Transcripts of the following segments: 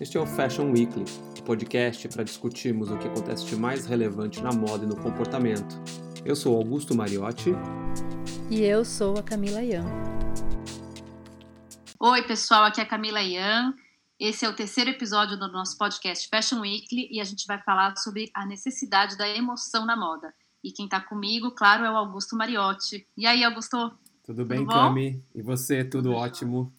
Este é o Fashion Weekly, o um podcast para discutirmos o que acontece de mais relevante na moda e no comportamento. Eu sou Augusto Mariotti. E eu sou a Camila Ian. Oi, pessoal, aqui é a Camila Ian. Esse é o terceiro episódio do nosso podcast Fashion Weekly e a gente vai falar sobre a necessidade da emoção na moda. E quem está comigo, claro, é o Augusto Mariotti. E aí, Augusto? Tudo bem, Tudo Cami? E você? Tudo, Tudo ótimo?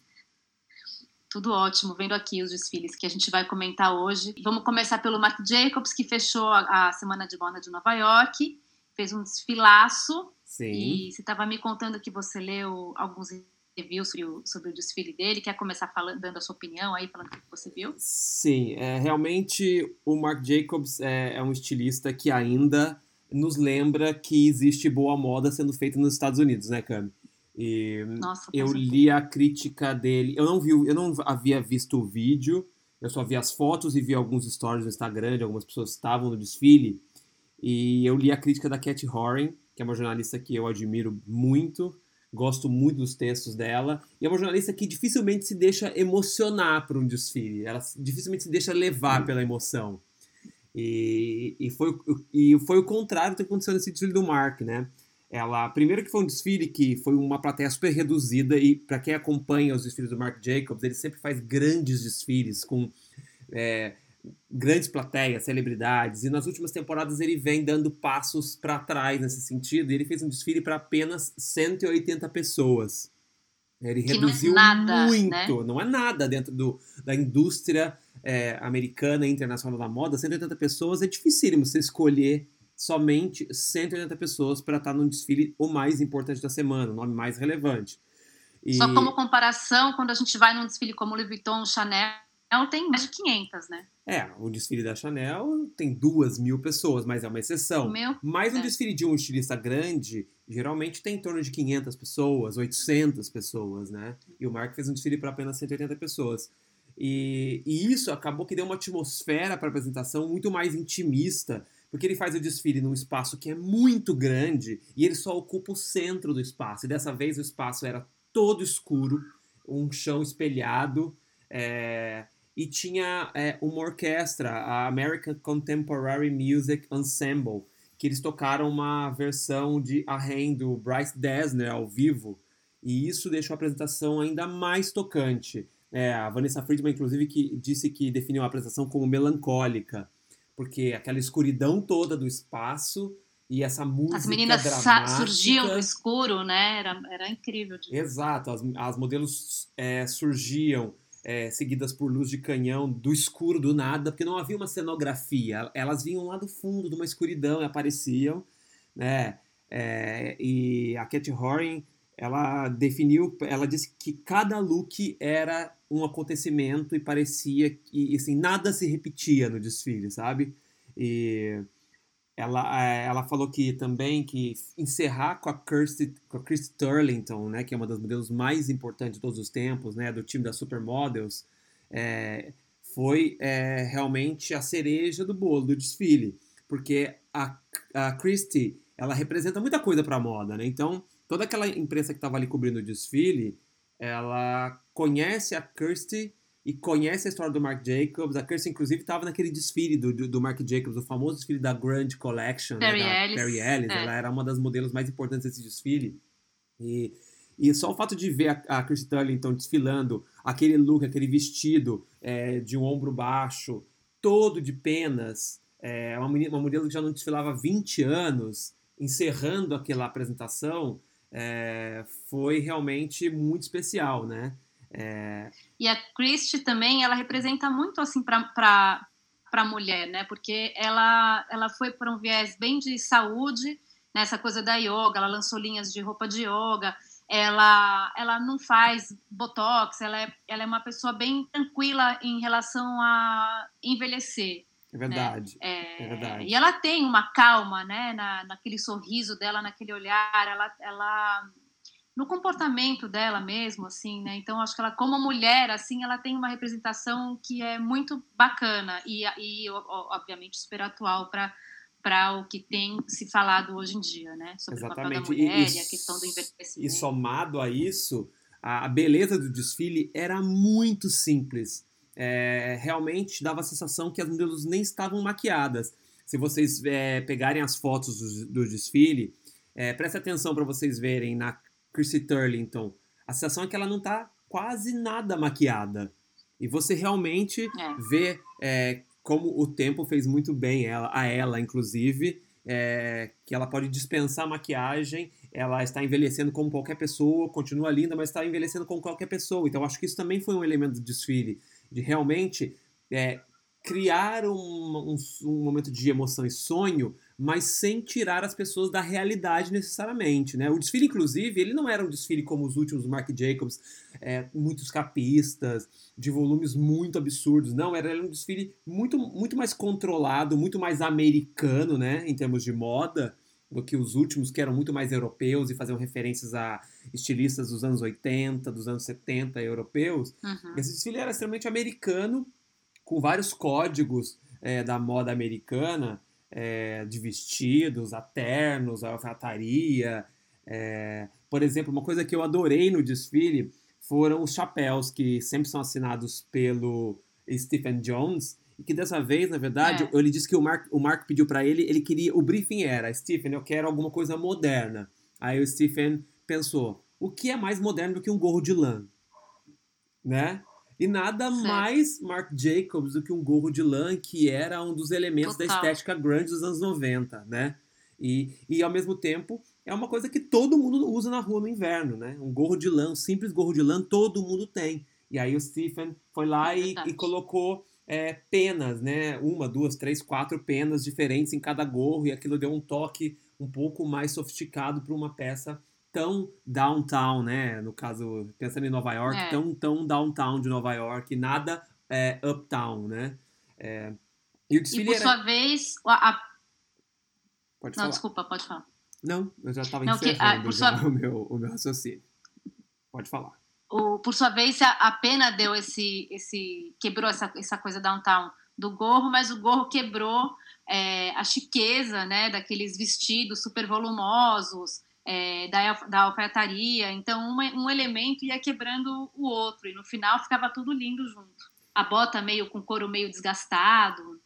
Tudo ótimo, vendo aqui os desfiles que a gente vai comentar hoje. Vamos começar pelo Marc Jacobs, que fechou a Semana de Moda de Nova York, fez um desfilaço. Sim. E você estava me contando que você leu alguns reviews sobre o, sobre o desfile dele. Quer começar falando, dando a sua opinião aí, falando o que você viu? Sim, é, realmente o Marc Jacobs é, é um estilista que ainda nos lembra que existe boa moda sendo feita nos Estados Unidos, né, Cami? E Nossa, eu li a crítica dele. Eu não vi, eu não havia visto o vídeo. Eu só vi as fotos e vi alguns stories no Instagram de algumas pessoas que estavam no desfile. E eu li a crítica da Cat Horan, que é uma jornalista que eu admiro muito, gosto muito dos textos dela. E é uma jornalista que dificilmente se deixa emocionar por um desfile. Ela dificilmente se deixa levar pela emoção. E, e, foi, e foi o contrário do que aconteceu nesse desfile do Mark, né? Ela, primeiro que foi um desfile que foi uma plateia super reduzida e para quem acompanha os desfiles do Marc Jacobs, ele sempre faz grandes desfiles com é, grandes plateias, celebridades e nas últimas temporadas ele vem dando passos para trás nesse sentido. E ele fez um desfile para apenas 180 pessoas. Ele que reduziu não é nada, muito, né? não é nada dentro do, da indústria é, americana e internacional da moda. 180 pessoas é dificílimo você escolher somente 180 pessoas para estar no desfile o mais importante da semana, o nome mais relevante. E... Só como comparação, quando a gente vai num desfile como Louis Vuitton, Chanel, tem mais de 500, né? É, o desfile da Chanel tem duas mil pessoas, mas é uma exceção. Meu, mas um é. desfile de um estilista grande, geralmente tem em torno de 500 pessoas, 800 pessoas, né? E o Mark fez um desfile para apenas 180 pessoas. E, e isso acabou que deu uma atmosfera para a apresentação muito mais intimista, porque ele faz o desfile num espaço que é muito grande e ele só ocupa o centro do espaço. E dessa vez o espaço era todo escuro, um chão espelhado, é, e tinha é, uma orquestra, a American Contemporary Music Ensemble, que eles tocaram uma versão de A Rain do Bryce Dessner ao vivo, e isso deixou a apresentação ainda mais tocante. É, a Vanessa Friedman, inclusive, que disse que definiu a apresentação como melancólica porque aquela escuridão toda do espaço e essa música As meninas dramática... surgiam no escuro, né? Era, era incrível. De... Exato, as, as modelos é, surgiam é, seguidas por luz de canhão do escuro do nada, porque não havia uma cenografia. Elas vinham lá do fundo de uma escuridão e apareciam, né? É, e a Cat Horan ela definiu, ela disse que cada look era um acontecimento e parecia que assim, nada se repetia no desfile, sabe? E ela, é, ela falou que também que encerrar com a Kirsty, com a Kirsty Turlington, né, que é uma das modelos mais importantes de todos os tempos, né, do time da Supermodels, é, foi é, realmente a cereja do bolo do desfile, porque a, a Christie ela representa muita coisa para a moda, né? Então toda aquela imprensa que estava ali cobrindo o desfile, ela conhece a Kirsty e conhece a história do Marc Jacobs. A Kirsty, inclusive, estava naquele desfile do, do, do, Marc Jacobs, o famoso desfile da Grand Collection, Perry né, Ellis. Perry Ellis. É. Ela era uma das modelos mais importantes desse desfile. E, e só o fato de ver a, a Kirsty Turlington desfilando, aquele look, aquele vestido é, de um ombro baixo, todo de penas, é, uma, menina, uma modelo que já não desfilava há 20 anos, encerrando aquela apresentação, é, foi realmente muito especial, né? É... E a Christie também, ela representa muito assim para a mulher, né? Porque ela, ela foi para um viés bem de saúde, nessa né? coisa da yoga, ela lançou linhas de roupa de yoga, ela, ela não faz botox, ela é, ela é uma pessoa bem tranquila em relação a envelhecer. É verdade, né? é, é, verdade. E ela tem uma calma, né, na, naquele sorriso dela, naquele olhar, ela, ela no comportamento dela mesmo, assim, né? Então acho que ela, como mulher, assim, ela tem uma representação que é muito bacana e, e obviamente super atual para para o que tem se falado hoje em dia, né? Sobre Exatamente. o papel da mulher e, e, a questão do envelhecimento. E somado a isso, a beleza do desfile era muito simples é, realmente dava a sensação que as modelos nem estavam maquiadas. Se vocês é, pegarem as fotos do, do desfile, é, preste atenção para vocês verem na Chrissy Turlington. A sensação é que ela não está quase nada maquiada. E você realmente é. vê é, como o tempo fez muito bem ela, a ela, inclusive, é, que ela pode dispensar maquiagem, ela está envelhecendo como qualquer pessoa, continua linda, mas está envelhecendo como qualquer pessoa. Então, acho que isso também foi um elemento do desfile, de realmente é, criar um, um, um, momento de emoção e sonho, mas sem tirar as pessoas da realidade necessariamente, né? O desfile, inclusive, ele não era um desfile como os últimos Marc Jacobs, é, muitos capistas, de volumes muito absurdos, não, era, era um desfile muito, muito mais controlado, muito mais americano, né, em termos de moda, do que os últimos, que eram muito mais europeus e faziam referências a estilistas dos anos 80, dos anos 70 europeus. Uhum. Esse desfile era extremamente americano, com vários códigos é, da moda americana, é, de vestidos, a ternos, a alfaiataria. É, por exemplo, uma coisa que eu adorei no desfile foram os chapéus, que sempre são assinados pelo Stephen Jones, que dessa vez, na verdade, é. ele disse que o Mark, o Mark pediu para ele, ele queria, o briefing era, Stephen, eu quero alguma coisa moderna. Aí o Stephen pensou, o que é mais moderno do que um gorro de lã? Né? E nada certo. mais Marc Jacobs do que um gorro de lã, que era um dos elementos Total. da estética grunge dos anos 90, né? E, e ao mesmo tempo é uma coisa que todo mundo usa na rua no inverno, né? Um gorro de lã, um simples gorro de lã, todo mundo tem. E aí o Stephen foi lá é e, e, colocou é, penas, né? Uma, duas, três, quatro penas diferentes em cada gorro, e aquilo deu um toque um pouco mais sofisticado para uma peça tão downtown, né? No caso, pensando em Nova York, é. tão, tão downtown de Nova York, nada é, uptown, né? É, e o desfile e por era... sua vez, a... Pode Não, falar. desculpa, pode falar. Não, eu já estava encerrando que, ah, sua... o, meu, o meu raciocínio. Pode falar. O, por sua vez, a, a pena deu esse, esse quebrou essa, essa coisa downtown do gorro, mas o gorro quebrou é, a chiqueza, né, daqueles vestidos super volumosos, é, da, da alfaiataria. Então, uma, um elemento ia quebrando o outro, e no final ficava tudo lindo junto. A bota meio com couro meio desgastado.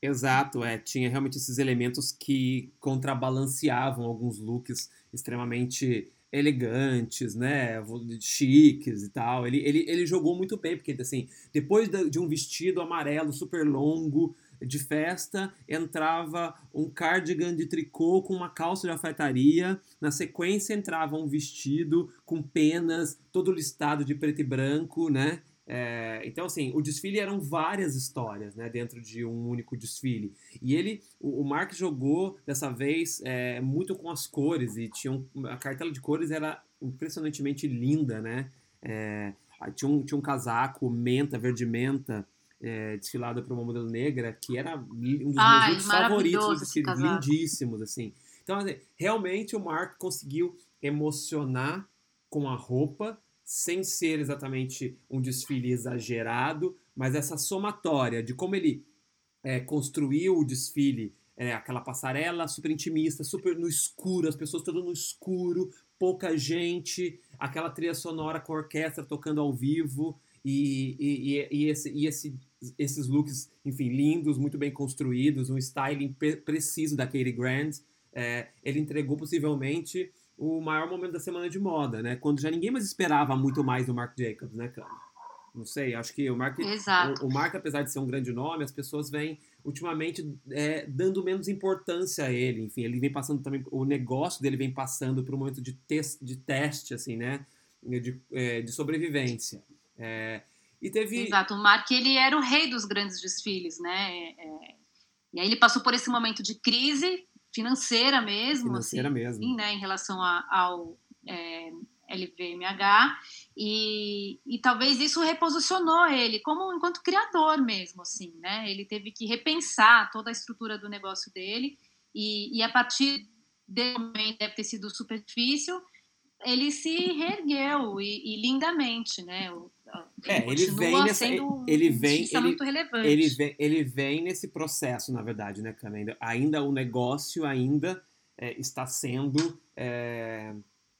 Exato, é. Tinha realmente esses elementos que contrabalanceavam alguns looks extremamente elegantes, né, chiques e tal. Ele, ele, ele jogou muito bem, porque assim, depois de um vestido amarelo super longo, de festa entrava um cardigan de tricô com uma calça de alfaiataria. Na sequência entrava um vestido com penas, todo listado de preto e branco, né? É, então, assim, o desfile eram várias histórias, né, dentro de um único desfile. E ele, o, o Mark jogou dessa vez é, muito com as cores e tinha um, a cartela de cores era impressionantemente linda, né? É, tinha, um, tinha um casaco menta, verde menta, é, desfilada por uma modelo negra, que era um dos Ai, meus favoritos, lindíssimos, assim. Então, assim, realmente o Mark conseguiu emocionar com a roupa, sem ser exatamente um desfile exagerado, mas essa somatória de como ele é, construiu o desfile, é, aquela passarela super intimista, super no escuro, as pessoas todas no escuro, pouca gente, aquela trilha sonora com orquestra tocando ao vivo, e, e, e, esse, e esse, esses looks, enfim, lindos, muito bem construídos, um styling preciso da Katie Grant. É, ele entregou possivelmente o maior momento da semana de moda, né? Quando já ninguém mais esperava muito mais do Marc Jacobs, né, Cami? Não sei, acho que o Marc, o, o Marc, apesar de ser um grande nome, as pessoas vêm ultimamente é, dando menos importância a ele. Enfim, ele vem passando também, o negócio dele vem passando por um momento de, te de teste, assim, né? De, é, de sobrevivência. É, e teve... Exato, o Mark ele era o rei dos grandes desfiles, né? É, e aí ele passou por esse momento de crise financeira mesmo, financeira assim, mesmo. né, em relação a, ao é, LVMH, e, e talvez isso reposicionou ele como enquanto criador mesmo, assim, né? Ele teve que repensar toda a estrutura do negócio dele, e, e a partir desse momento deve ter sido super difícil, ele se reergueu e, e lindamente, né? Ele é, ele vem nessa, ele vem, ele, muito relevante. Ele vem, ele vem nesse processo, na verdade, né, Cana? Ainda, ainda o negócio ainda é, está sendo é,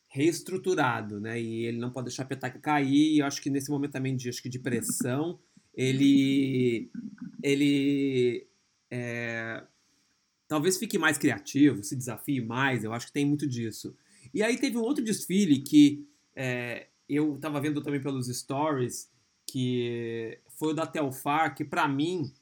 reestruturado, né? E ele não pode deixar a petaca cair. E eu acho que nesse momento também de, acho que de pressão, ele, ele é, talvez fique mais criativo, se desafie mais, eu acho que tem muito disso. E aí teve um outro desfile que é, eu estava vendo também pelos stories, que foi o da Telfar, que para mim,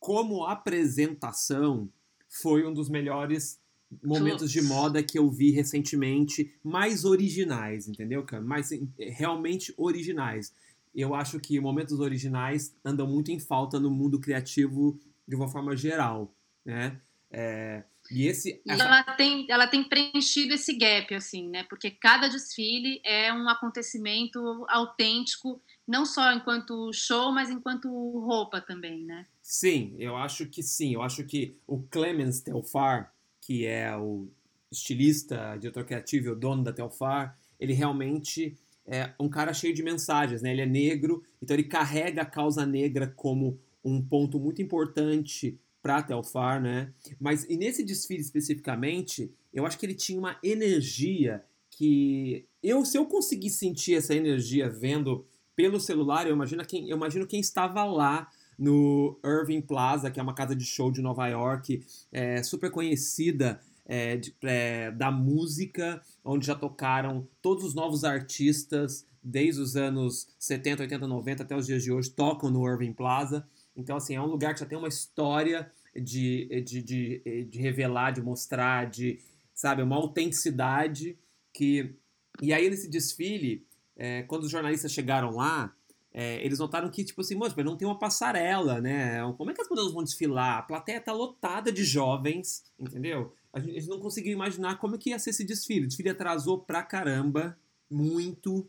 como apresentação, foi um dos melhores momentos de moda que eu vi recentemente, mais originais, entendeu, cara? Mais realmente originais. Eu acho que momentos originais andam muito em falta no mundo criativo de uma forma geral, né? É, e esse. E ela tem, ela tem preenchido esse gap, assim, né? Porque cada desfile é um acontecimento autêntico, não só enquanto show, mas enquanto roupa também, né? Sim, eu acho que sim. Eu acho que o Clemens Telfar, que é o estilista, diretor criativo e o dono da Telfar, ele realmente é um cara cheio de mensagens, né? Ele é negro, então ele carrega a causa negra como um ponto muito importante para Telfar, né? Mas e nesse desfile especificamente, eu acho que ele tinha uma energia que eu se eu conseguir sentir essa energia vendo pelo celular, eu imagino quem eu imagino quem estava lá no Irving Plaza, que é uma casa de show de Nova York, é, super conhecida é, de, é, da música, onde já tocaram todos os novos artistas, desde os anos 70, 80, 90 até os dias de hoje, tocam no Irving Plaza. Então, assim, é um lugar que já tem uma história de, de, de, de revelar, de mostrar, de, sabe, uma autenticidade que... E aí, nesse desfile, é, quando os jornalistas chegaram lá, é, eles notaram que, tipo assim, mas não tem uma passarela, né? Como é que as modelos vão desfilar? A plateia tá lotada de jovens, entendeu? A gente, a gente não conseguiu imaginar como é que ia ser esse desfile. O desfile atrasou pra caramba, muito,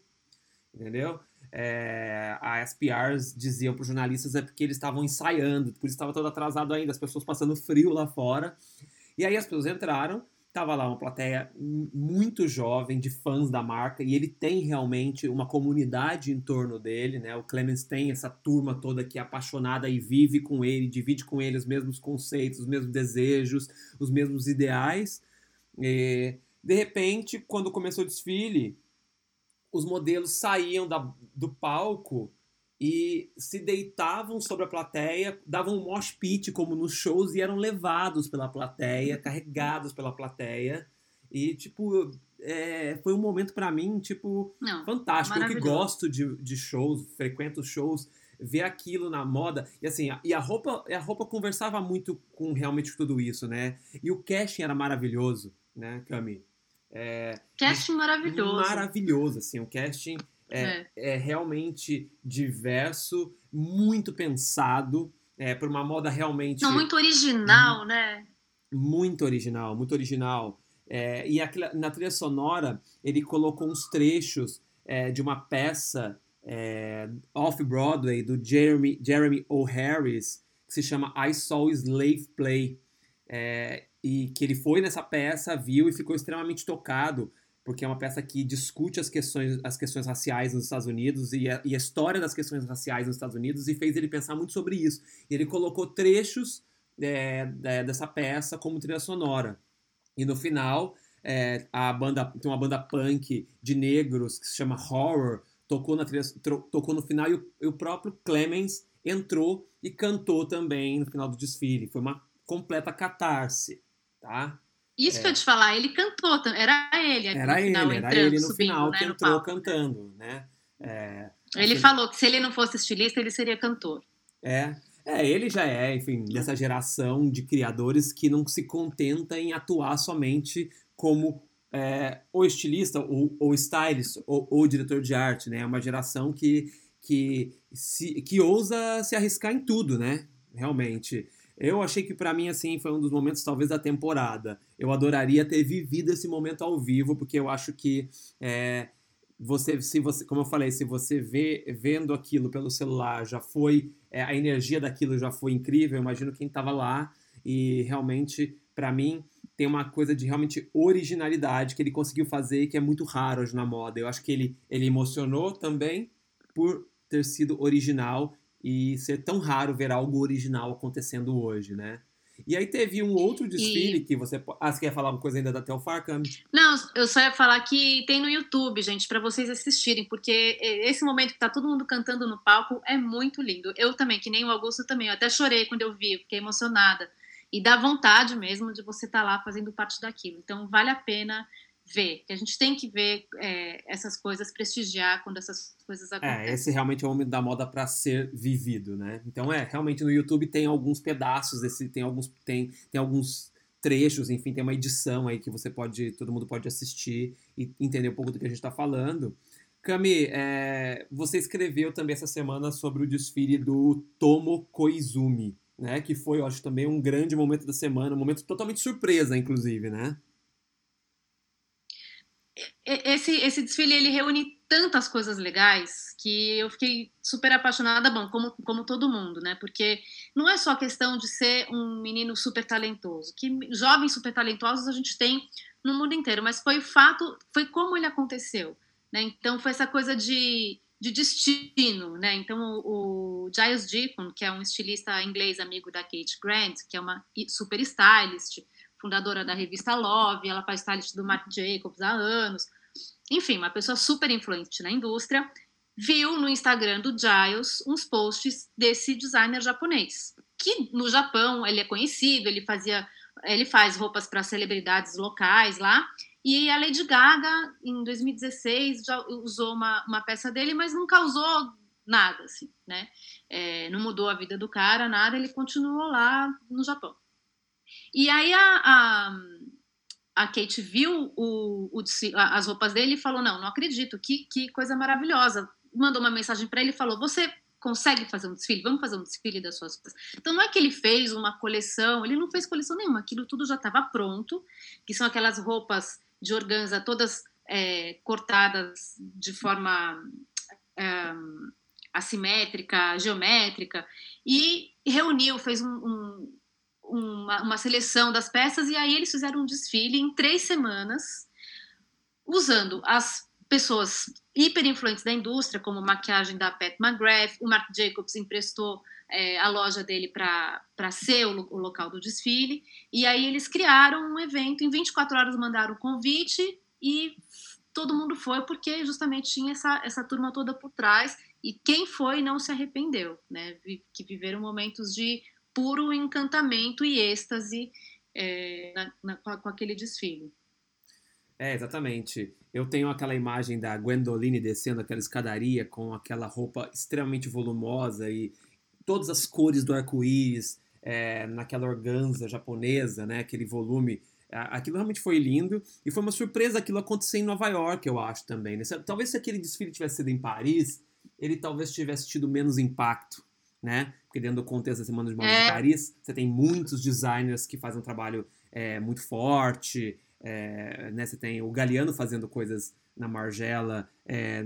entendeu? É, as PRs diziam para os jornalistas é porque eles estavam ensaiando, por isso estava todo atrasado ainda, as pessoas passando frio lá fora. E aí as pessoas entraram, tava lá uma plateia muito jovem de fãs da marca e ele tem realmente uma comunidade em torno dele, né? O Clemens tem essa turma toda que é apaixonada e vive com ele, divide com ele os mesmos conceitos, os mesmos desejos, os mesmos ideais. E, de repente, quando começou o desfile, os modelos saíam da, do palco e se deitavam sobre a plateia, davam um mosh pit como nos shows e eram levados pela plateia, carregados pela plateia. E, tipo, é, foi um momento para mim, tipo, Não, fantástico. Eu que gosto de, de shows, frequento shows, ver aquilo na moda. E assim, a, e a roupa, a roupa conversava muito com realmente tudo isso, né? E o casting era maravilhoso, né, Cami? É, casting maravilhoso. Maravilhoso, assim, o casting é, é. é realmente diverso, muito pensado, é, por uma moda realmente... Não, muito original, né? Muito original, muito original. É, e na trilha sonora, ele colocou uns trechos é, de uma peça é, off-Broadway do Jeremy, Jeremy O. Harris, que se chama I Saw Slave Play. E que ele foi nessa peça, viu e ficou extremamente tocado, porque é uma peça que discute as questões, as questões raciais nos Estados Unidos e a, e a história das questões raciais nos Estados Unidos e fez ele pensar muito sobre isso. E ele colocou trechos é, dessa peça como trilha sonora. E no final, é, a banda tem uma banda punk de negros que se chama Horror, tocou, na trilha, tocou no final e o, e o próprio Clemens entrou e cantou também no final do desfile. Foi uma completa catarse tá? Isso é. que eu te falar, ele cantou, era ele. Era ele, final, era entrando, ele no subindo, final né, que entrou palco. cantando, né? É, ele assim, falou que se ele não fosse estilista, ele seria cantor. É, é, ele já é, enfim, dessa geração de criadores que não se contenta em atuar somente como é, ou estilista, ou, ou stylist, ou, ou, diretor de arte, né? É uma geração que, que, se, que ousa se arriscar em tudo, né? Realmente. Eu achei que para mim assim foi um dos momentos talvez da temporada. Eu adoraria ter vivido esse momento ao vivo porque eu acho que é, você, se você, como eu falei, se você vê vendo aquilo pelo celular já foi é, a energia daquilo já foi incrível. Eu imagino quem estava lá e realmente para mim tem uma coisa de realmente originalidade que ele conseguiu fazer que é muito raro hoje na moda. Eu acho que ele ele emocionou também por ter sido original e ser tão raro ver algo original acontecendo hoje, né? E aí teve um outro desfile e... que você. Ah, você quer falar uma coisa ainda da Telfar, Cami? Não, eu só ia falar que tem no YouTube, gente, para vocês assistirem, porque esse momento que tá todo mundo cantando no palco é muito lindo. Eu também, que nem o Augusto também, eu até chorei quando eu vi, fiquei emocionada. E dá vontade mesmo de você estar tá lá fazendo parte daquilo. Então vale a pena ver, que a gente tem que ver é, essas coisas, prestigiar quando essas coisas é, acontecem. É, esse realmente é o momento da moda para ser vivido, né? Então é, realmente no YouTube tem alguns pedaços, esse, tem alguns tem, tem alguns trechos, enfim, tem uma edição aí que você pode, todo mundo pode assistir e entender um pouco do que a gente está falando. Cami, é, você escreveu também essa semana sobre o desfile do Tomo Koizumi, né? Que foi, eu acho, também um grande momento da semana, um momento totalmente surpresa, inclusive, né? Esse, esse desfile ele reúne tantas coisas legais que eu fiquei super apaixonada, bom, como, como todo mundo, né? Porque não é só questão de ser um menino super talentoso, que jovens super talentosos a gente tem no mundo inteiro, mas foi o fato, foi como ele aconteceu, né? Então foi essa coisa de, de destino, né? Então o, o Giles Deacon, que é um estilista inglês amigo da Kate Grant, que é uma super stylist, fundadora da revista Love, ela faz stylist do Marc Jacobs há anos. Enfim, uma pessoa super influente na indústria, viu no Instagram do Giles uns posts desse designer japonês, que no Japão ele é conhecido, ele fazia, ele faz roupas para celebridades locais lá. E a Lady Gaga, em 2016, já usou uma, uma peça dele, mas não causou nada, assim, né? É, não mudou a vida do cara, nada, ele continuou lá no Japão. E aí a, a, a Kate viu o, o, as roupas dele e falou: Não, não acredito, que, que coisa maravilhosa. Mandou uma mensagem para ele e falou: Você consegue fazer um desfile? Vamos fazer um desfile das suas roupas. Então não é que ele fez uma coleção, ele não fez coleção nenhuma, aquilo tudo já estava pronto, que são aquelas roupas de organza todas é, cortadas de forma é, assimétrica, geométrica, e reuniu, fez um, um uma, uma seleção das peças e aí eles fizeram um desfile em três semanas, usando as pessoas hiper influentes da indústria, como maquiagem da Pat McGrath, o Marc Jacobs emprestou é, a loja dele para ser o, o, local do desfile, e aí eles criaram um evento, em 24 horas mandaram o convite e todo mundo foi porque justamente tinha essa, essa turma toda por trás, e quem foi não se arrependeu, né? Que viveram momentos de puro encantamento e êxtase é, na, na, com aquele desfile. É, exatamente. Eu tenho aquela imagem da Gwendoline descendo aquela escadaria com aquela roupa extremamente volumosa e todas as cores do arco-íris é, naquela organza japonesa, né? Aquele volume. Aquilo realmente foi lindo e foi uma surpresa aquilo acontecer em Nova York, eu acho também. Né? Talvez se aquele desfile tivesse sido em Paris, ele talvez tivesse tido menos impacto né? Porque dentro do contexto da Semana de Moda é. de Paris, você tem muitos designers que fazem um trabalho é, muito forte, é, né? Você tem o Galeano fazendo coisas na Margela, é,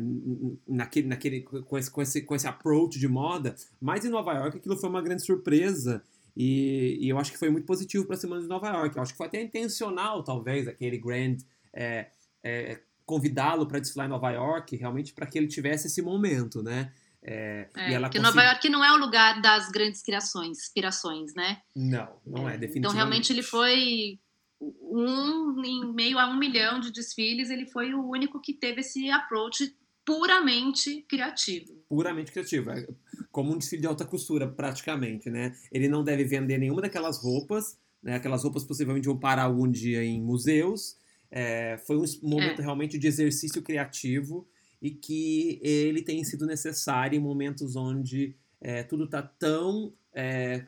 naquele, naquele, com, esse, com, esse, com esse approach de moda, mas em Nova York aquilo foi uma grande surpresa e, e eu acho que foi muito positivo para a Semana de Nova York. Eu acho que foi até intencional, talvez, aquele Grand é, é, convidá-lo para desfilar em Nova York, realmente para que ele tivesse esse momento, né? É, é, e ela porque Nova York não é o lugar das grandes criações, inspirações, né? Não, não é, é definitivamente. Então, realmente, ele foi um em meio a um milhão de desfiles, ele foi o único que teve esse approach puramente criativo. Puramente criativo, é como um desfile de alta costura, praticamente, né? Ele não deve vender nenhuma daquelas roupas, né? Aquelas roupas possivelmente vão parar algum dia em museus. É, foi um momento é. realmente de exercício criativo e que ele tem sido necessário em momentos onde é, tudo está tão é,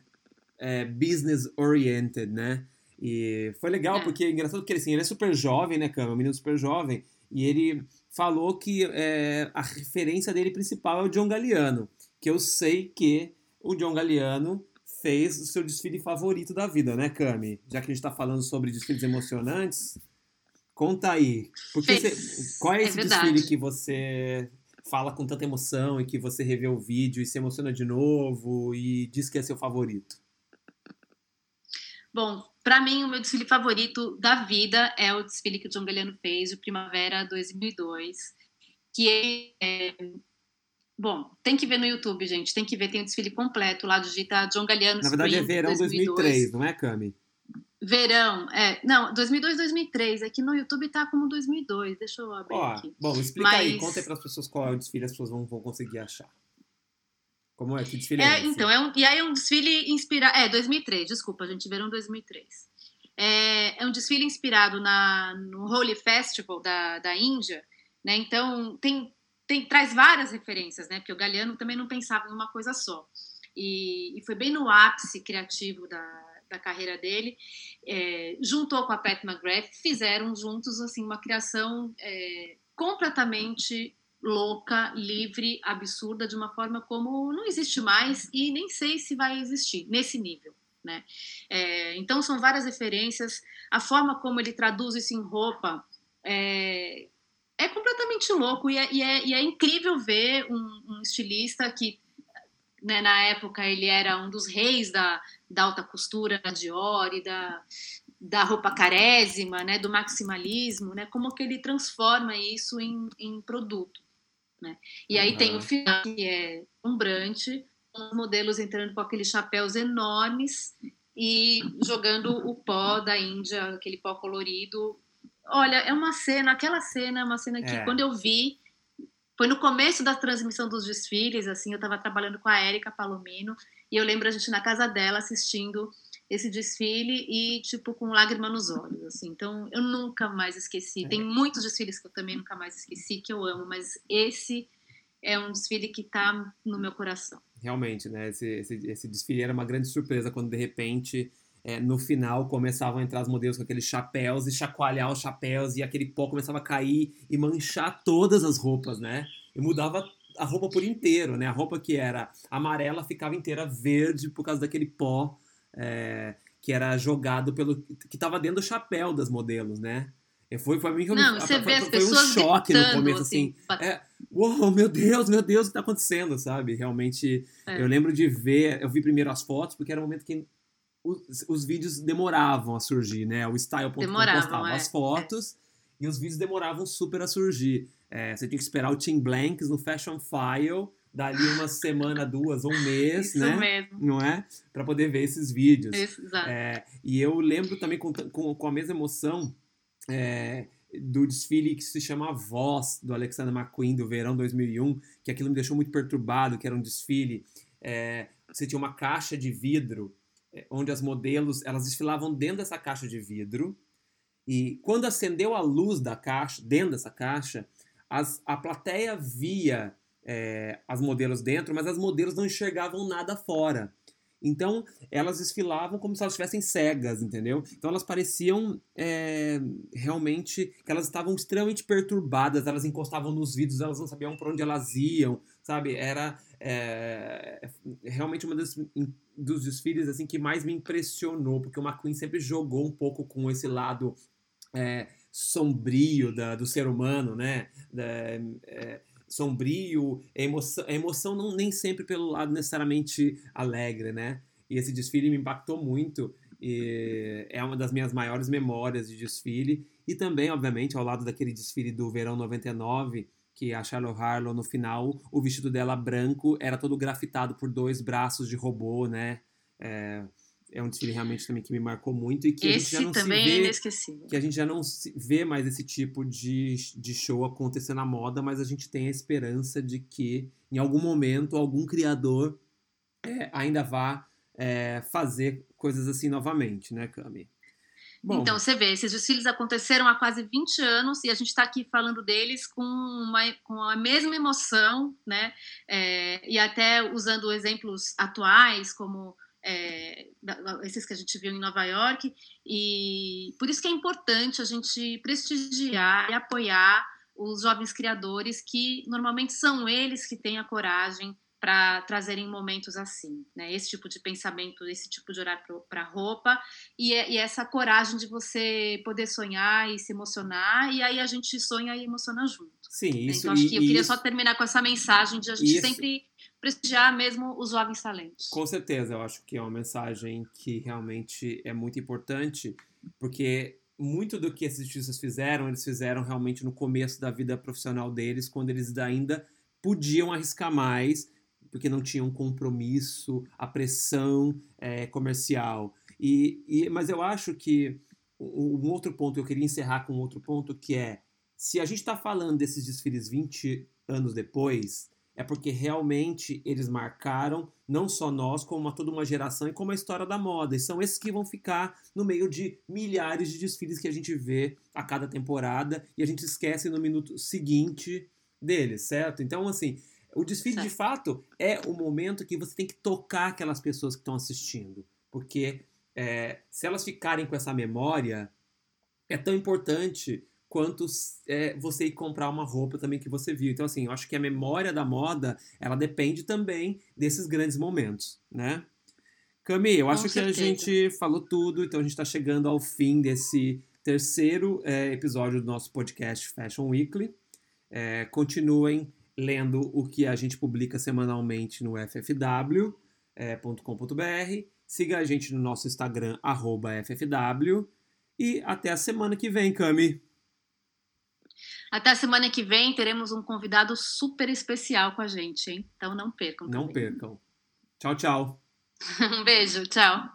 é, business oriented, né? E foi legal, é. porque é engraçado que ele, assim, ele é super jovem, né, Cama? Um menino super jovem. E ele falou que é, a referência dele principal é o John Galliano. Que eu sei que o John Galliano fez o seu desfile favorito da vida, né, Cami? Já que a gente está falando sobre desfiles emocionantes, Conta aí. Porque você, qual é, é esse é desfile que você fala com tanta emoção e que você revê o vídeo e se emociona de novo e diz que é seu favorito? Bom, para mim o meu desfile favorito da vida é o desfile que o John Galliano fez, o Primavera 2002, que é, Bom, tem que ver no YouTube, gente. Tem que ver, tem o desfile completo lá, digita John Galliano. Na verdade é verão 2002. 2003, não é, Cami? Verão, é. Não, 2002, 2003. Aqui no YouTube tá como 2002. Deixa eu abrir Ó, aqui. Bom, explica Mas... aí, conta aí para as pessoas qual é o desfile, as pessoas vão, vão conseguir achar. Como é? Que desfile é, é esse? Então, é um, e aí é um desfile inspirado. É, 2003, desculpa, gente, verão 2003. É, é um desfile inspirado na, no Holy Festival da, da Índia, né? Então, tem, tem, traz várias referências, né? Porque o Galeano também não pensava em uma coisa só. E, e foi bem no ápice criativo da, da carreira dele, é, juntou com a Pat McGrath, fizeram juntos assim uma criação é, completamente louca, livre, absurda, de uma forma como não existe mais e nem sei se vai existir nesse nível. Né? É, então são várias referências, a forma como ele traduz isso em roupa é, é completamente louco e é, e é, e é incrível ver um, um estilista que né, na época ele era um dos reis da, da alta costura da Dior e da, da roupa carésima, né, do maximalismo, né, como que ele transforma isso em, em produto. Né? E aí uhum. tem o final que é umbrante, os modelos entrando com aqueles chapéus enormes e jogando o pó da Índia, aquele pó colorido. Olha, é uma cena, aquela cena é uma cena que é. quando eu vi, foi no começo da transmissão dos desfiles, assim, eu estava trabalhando com a Érica Palomino, e eu lembro a gente na casa dela assistindo esse desfile e, tipo, com lágrima nos olhos, assim. Então, eu nunca mais esqueci. É. Tem muitos desfiles que eu também nunca mais esqueci, que eu amo, mas esse é um desfile que está no meu coração. Realmente, né? Esse, esse, esse desfile era uma grande surpresa quando, de repente, é, no final começavam a entrar os modelos com aqueles chapéus e chacoalhar os chapéus e aquele pó começava a cair e manchar todas as roupas, né? E mudava a roupa por inteiro, né? A roupa que era amarela ficava inteira verde por causa daquele pó é, que era jogado pelo. que estava dentro do chapéu das modelos, né? E foi, foi, foi, Não, você foi, foi, foi um choque no começo, assim. assim é, uou, meu Deus, meu Deus, o que está acontecendo, sabe? Realmente, é. eu lembro de ver, eu vi primeiro as fotos, porque era um momento que os, os vídeos demoravam a surgir, né? O Style.com postava é. as fotos e os vídeos demoravam super a surgir. É, você tinha que esperar o Tim Blanks no Fashion File dali uma semana, duas ou um mês, Isso né? Mesmo. Não é? Para poder ver esses vídeos. Isso, exato. É, e eu lembro também com, com, com a mesma emoção é, do desfile que se chama Voz, do Alexander McQueen, do verão 2001, que aquilo me deixou muito perturbado, que era um desfile. É, você tinha uma caixa de vidro, é, onde as modelos elas desfilavam dentro dessa caixa de vidro, e quando acendeu a luz da caixa, dentro dessa caixa, as, a plateia via é, as modelos dentro, mas as modelos não enxergavam nada fora. Então, elas desfilavam como se elas estivessem cegas, entendeu? Então, elas pareciam é, realmente que elas estavam extremamente perturbadas, elas encostavam nos vidros, elas não sabiam para onde elas iam, sabe? Era é, realmente uma das, dos desfiles assim que mais me impressionou, porque o McQueen sempre jogou um pouco com esse lado é, sombrio da, do ser humano, né? Da, é, sombrio, emoção, emoção não nem sempre pelo lado necessariamente alegre, né? E esse desfile me impactou muito. E é uma das minhas maiores memórias de desfile. E também, obviamente, ao lado daquele desfile do verão 99, que a Charlotte Harlow, no final, o vestido dela branco era todo grafitado por dois braços de robô, né? É, é um desfile realmente também que me marcou muito e que esse a gente já não também se é vê, é inesquecível. que a gente já não vê mais esse tipo de, de show acontecer na moda, mas a gente tem a esperança de que em algum momento algum criador é, ainda vá é, fazer coisas assim novamente, né, Cami? Bom, então, você vê, esses desfiles aconteceram há quase 20 anos e a gente está aqui falando deles com, uma, com a mesma emoção, né? É, e até usando exemplos atuais, como é, esses que a gente viu em Nova York, e por isso que é importante a gente prestigiar e apoiar os jovens criadores, que normalmente são eles que têm a coragem para trazerem momentos assim, né? Esse tipo de pensamento, esse tipo de olhar para a roupa e, e, essa coragem de você poder sonhar e se emocionar e aí a gente sonha e emociona junto. Sim, né? isso. Então acho que eu queria isso, só terminar com essa mensagem de a gente isso, sempre prestigiar mesmo os jovens talentos. Com certeza, eu acho que é uma mensagem que realmente é muito importante, porque muito do que esses artistas fizeram, eles fizeram realmente no começo da vida profissional deles, quando eles ainda podiam arriscar mais, porque não tinham compromisso, a pressão é, comercial. E, e, mas eu acho que um outro ponto, eu queria encerrar com um outro ponto, que é, se a gente está falando desses desfiles 20 anos depois, é porque realmente eles marcaram não só nós, como toda uma geração e como a história da moda. E são esses que vão ficar no meio de milhares de desfiles que a gente vê a cada temporada e a gente esquece no minuto seguinte deles, certo? Então, assim, o desfile de fato é o momento que você tem que tocar aquelas pessoas que estão assistindo. Porque é, se elas ficarem com essa memória, é tão importante quanto é, você ir comprar uma roupa também que você viu. Então, assim, eu acho que a memória da moda, ela depende também desses grandes momentos, né? Cami, eu acho Com que certeza. a gente falou tudo, então a gente está chegando ao fim desse terceiro é, episódio do nosso podcast Fashion Weekly. É, continuem lendo o que a gente publica semanalmente no ffw.com.br. É, Siga a gente no nosso Instagram, ffw. E até a semana que vem, Cami. Até a semana que vem teremos um convidado super especial com a gente, hein? Então não percam. Não também. percam. Tchau, tchau. um beijo, tchau.